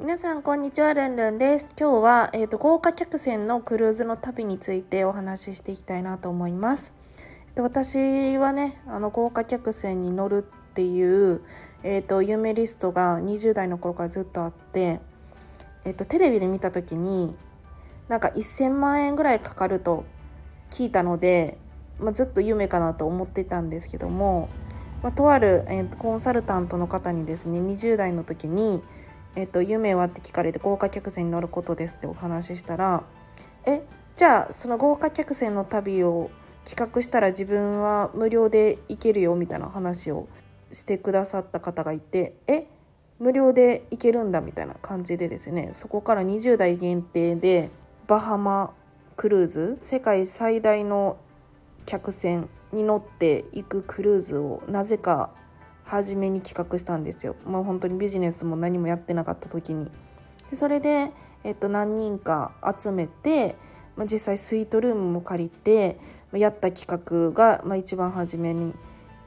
皆さんこんにちはルンルンです。今日は、えーと、豪華客船のクルーズの旅についてお話ししていきたいなと思います、えーと、私はねあの豪華客船に乗るっていう、えーと、夢リストが20代の頃からずっとあって、えー、とテレビで見た時になんか1000万円ぐらいかかると聞いたので、まあ、ずっと夢かなと思ってたんですけども、まあ、とある、えー、コンサルタントの方にですね20代の時に「えっと、夢はって聞かれて豪華客船に乗ることですってお話ししたらえじゃあその豪華客船の旅を企画したら自分は無料で行けるよみたいな話をしてくださった方がいてえ無料で行けるんだみたいな感じでですねそこから20代限定でバハマクルーズ世界最大の客船に乗って行くクルーズをなぜか初めに企画したんですよ。まあ、本当にビジネスも何もやってなかった時に。でそれで、えっと、何人か集めて、まあ、実際スイートルームも借りてまやった企画が、まあ、一番初めに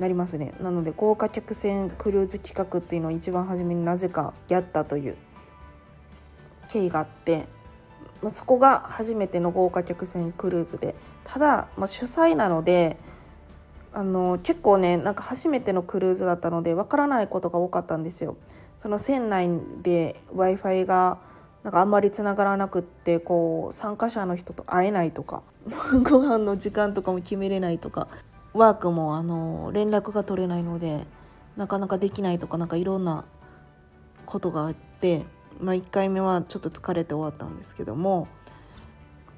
なりますね。なので豪華客船クルーズ企画っていうのを一番初めになぜかやったという経緯があって、まあ、そこが初めての豪華客船クルーズでただ、まあ、主催なのであの結構ねなんか初めてのクルーズだったのでわからないことが多かったんですよ。その船内で w i f i がなんかあんまりつながらなくってこう参加者の人と会えないとか ご飯の時間とかも決めれないとかワークもあの連絡が取れないのでなかなかできないとかなんかいろんなことがあって、まあ、1回目はちょっと疲れて終わったんですけども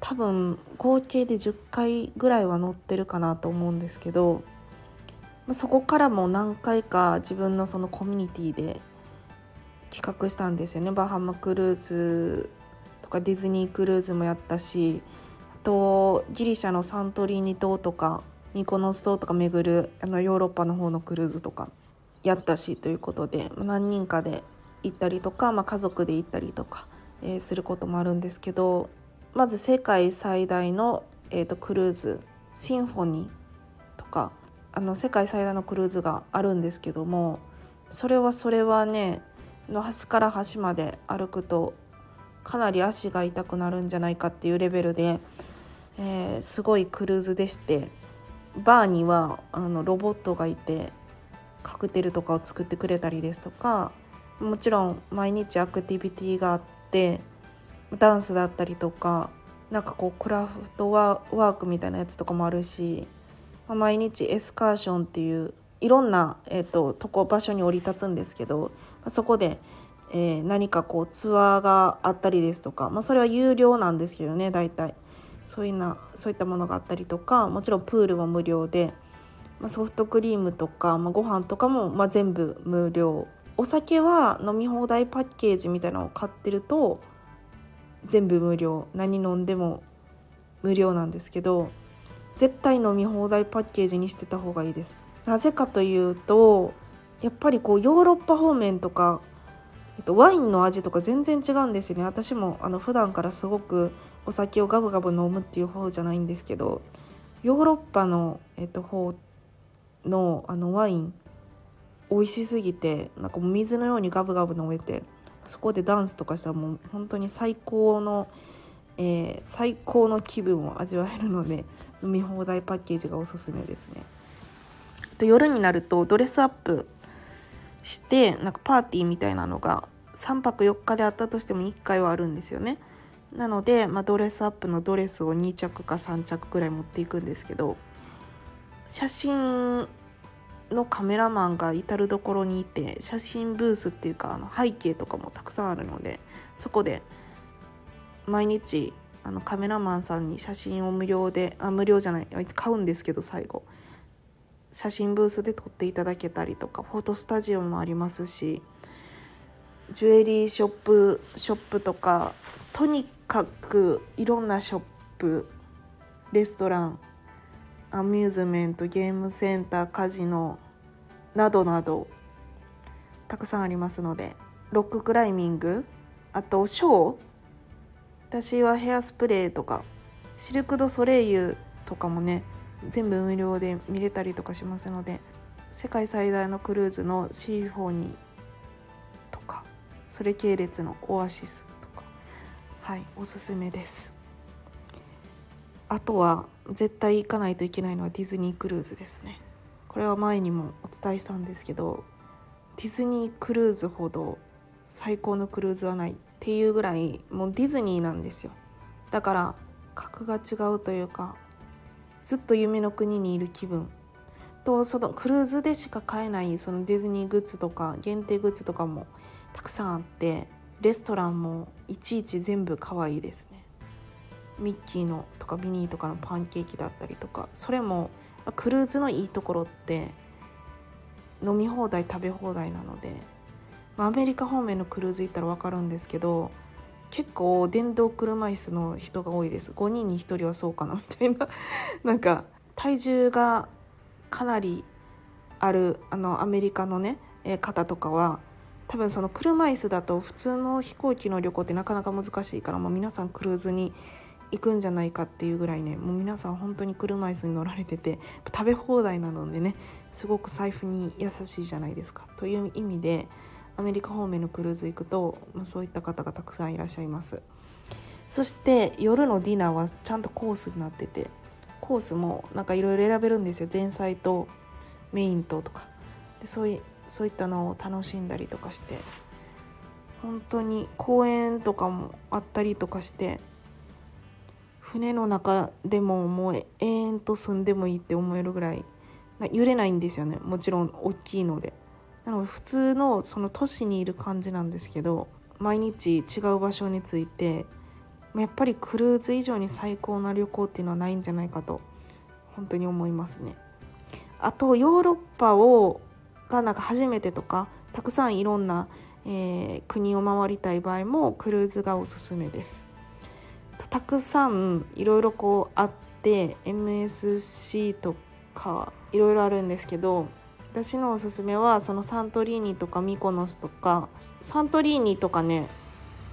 多分合計で10回ぐらいは乗ってるかなと思うんですけどそこからも何回か自分のそのコミュニティで企画したんですよね。バハマクルーズとかディズニークルーズもやったしあとギリシャのサントリーニ島とかミコノス島とか巡るあのヨーロッパの方のクルーズとかやったしということで何人かで行ったりとか、まあ、家族で行ったりとか、えー、することもあるんですけどまず世界最大の、えーと、クルーズシンフォニーとかあの世界最大のクルーズがあるんですけどもそれはそれはねの端から端まで歩くとかなり足が痛くなるんじゃないかっていうレベルで、えー、すごいクルーズでしてバーにはあのロボットがいてカクテルとかを作ってくれたりですとかもちろん毎日アクティビティがあってダンスだったりとかなんかこうクラフトワークみたいなやつとかもあるし、まあ、毎日エスカーションっていういろんな、えーと、とこ場所に降り立つんですけど、まあ、そこで、えー、何かこうツアーがあったりですとか、まあ、それは有料なんですけどね大体。そういうなそういったものがあったりとかもちろんプールも無料で、まあ、ソフトクリームとか、まあ、ご飯とかも、まあ、全部無料。お酒は飲み放題パッケージみたいなのを買ってると全部無料。何飲んでも無料なんですけど絶対飲み放題パッケージにしてた方がいいです。なぜかというとやっぱりこうヨーロッパ方面とか、えっと、ワインの味とか全然違うんですよね。私もあの普段からすごくお酒をガブガブ飲むっていう方じゃないんですけどヨーロッパの、えっと、方のあのワイン美味しすぎてなんか水のようにガブガブ飲めてそこでダンスとかしたらもう本当に最高の、えー、最高の気分を味わえるので 飲み放題パッケージがおすすめですね。と夜になるとドレスアップしてなんかパーティーみたいなのが3泊4日であったとしても1回はあるんですよね。なので、まあ、ドレスアップのドレスを2着か3着くらい持っていくんですけど写真のカメラマンが至る所にいて写真ブースっていうかあの背景とかもたくさんあるのでそこで毎日あのカメラマンさんに写真を無料であ無料じゃない買うんですけど最後写真ブースで撮っていただけたりとかフォトスタジオもありますしジュエリーショップショップとかとにかくいろんなショップレストランアミューズメントゲームセンターカジノなどなどたくさんありますのでロッククライミングあとショー私はヘアスプレーとかシルク・ド・ソレイユとかもね全部無料で見れたりとかしますので世界最大のクルーズのシーフォニーとかそれ系列のオアシスとかはいおすすめです。あとは絶対行かないといけないのはディズニークルーズですね。これは前にもお伝えしたんですけどディズニークルーズほど最高のクルーズはないっていうぐらいもうディズニーなんですよ。だから格が違うというかずっと夢の国にいる気分。とそのクルーズでしか買えないそのディズニーグッズとか限定グッズとかもたくさんあってレストランもいちいち全部可愛いです。ミッキーのとかミニーとかのパンケーキだったりとかそれもクルーズのいいところって飲み放題食べ放題なので、まあ、アメリカ方面のクルーズ行ったら分かるんですけど結構電動車椅子の人が多いです。5人に1人はそうかなみたいな。なんか体重がかなりあるあのアメリカのね、方とかは多分その車椅子だと普通の飛行機の旅行ってなかなか難しいからもう皆さんクルーズに行くんじゃないかっていうぐらいねもう皆さん本当に車椅子に乗られてて食べ放題なのでねすごく財布に優しいじゃないですか。という意味でアメリカ方面のクルーズ行くと、まあ、そういった方がたくさんいらっしゃいます。そして夜のディナーはちゃんとコースになっててコースもなんかいろいろ選べるんですよ。前菜とメインととか。でそういそういったのを楽しんだりとかして本当に公園とかもあったりとかして船の中でももう永遠と住んでもいいって思えるぐらい揺れないんですよねもちろん大きいのでなので普通のその都市にいる感じなんですけど毎日違う場所についてやっぱりクルーズ以上に最高な旅行っていうのはないんじゃないかと本当に思いますね。あとヨーロッパをがなんか初めてとかたくさんいろんな、えー、国を回りたい場合もクルーズがおすすめです。たくさんいろいろこうあって MSC とかいろいろあるんですけど私のおすすめはそのサントリーニとかミコノスとかサントリーニとかね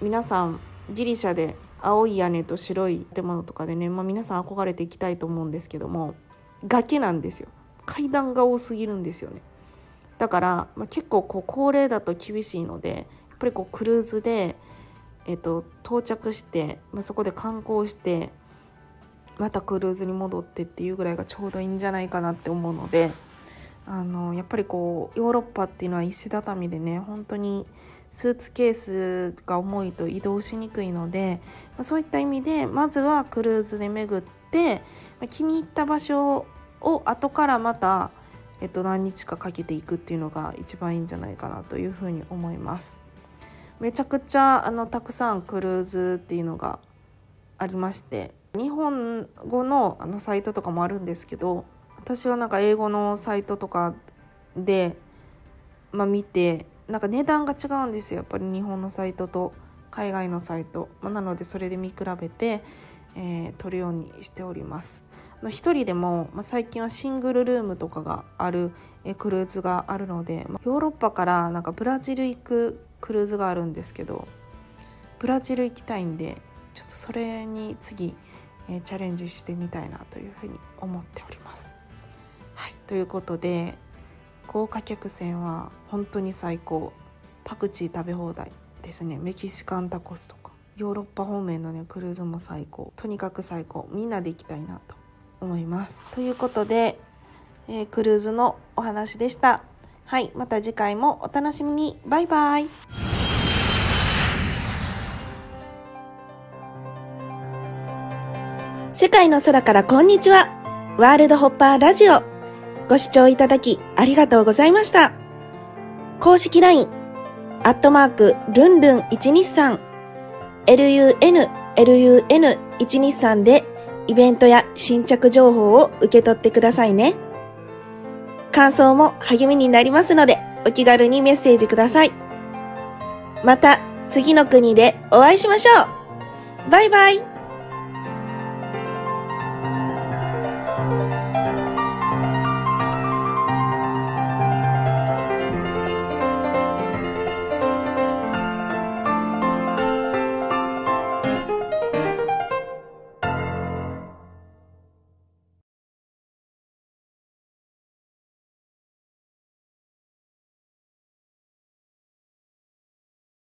皆さんギリシャで青い屋根と白い建物とかでね、まあ、皆さん憧れていきたいと思うんですけども崖なんですよ。階段が多すぎるんですよね。だから、まあ、結構こう高齢だと厳しいのでやっぱりこうクルーズで、えーと、到着して、まあ、そこで観光してまたクルーズに戻ってっていうぐらいがちょうどいいんじゃないかなって思うのであのやっぱりこうヨーロッパっていうのは石畳でね本当にスーツケースが重いと移動しにくいので、まあ、そういった意味でまずはクルーズで巡って、まあ、気に入った場所を後からまた、えっと、何日かかけていくっていうのが一番いいんじゃないかなというふうに思います。めちゃくちゃあのたくさんクルーズっていうのがありまして日本語のあのサイトとかもあるんですけど私はなんか英語のサイトとかで、まあ、見てなんか値段が違うんですよ。やっぱり日本のサイトと海外のサイト、まあ、なのでそれで見比べて、えー、取るようにしております。一人でも、まあ、最近はシングルルームとかがある、え、クルーズがあるので、まあ、ヨーロッパからなんかブラジル行くクルーズがあるんですけどブラジル行きたいんでちょっとそれに次、え、チャレンジしてみたいなというふうに思っております。はい、ということで豪華客船は本当に最高。パクチー食べ放題ですね。メキシカンタコスとか。ヨーロッパ方面のねクルーズも最高。とにかく最高。みんなで行きたいなと思います。ということで、えー、クルーズのお話でした。はいまた次回もお楽しみにバイバイ世界の空からこんにちはワールドホッパーラジオ。ご視聴いただきありがとうございました。公式 LINE、アットマーク、ルンルン123、lun, lun123 でイベントや新着情報を受け取ってくださいね。感想も励みになりますので、お気軽にメッセージください。また、次の国でお会いしましょうバイバイ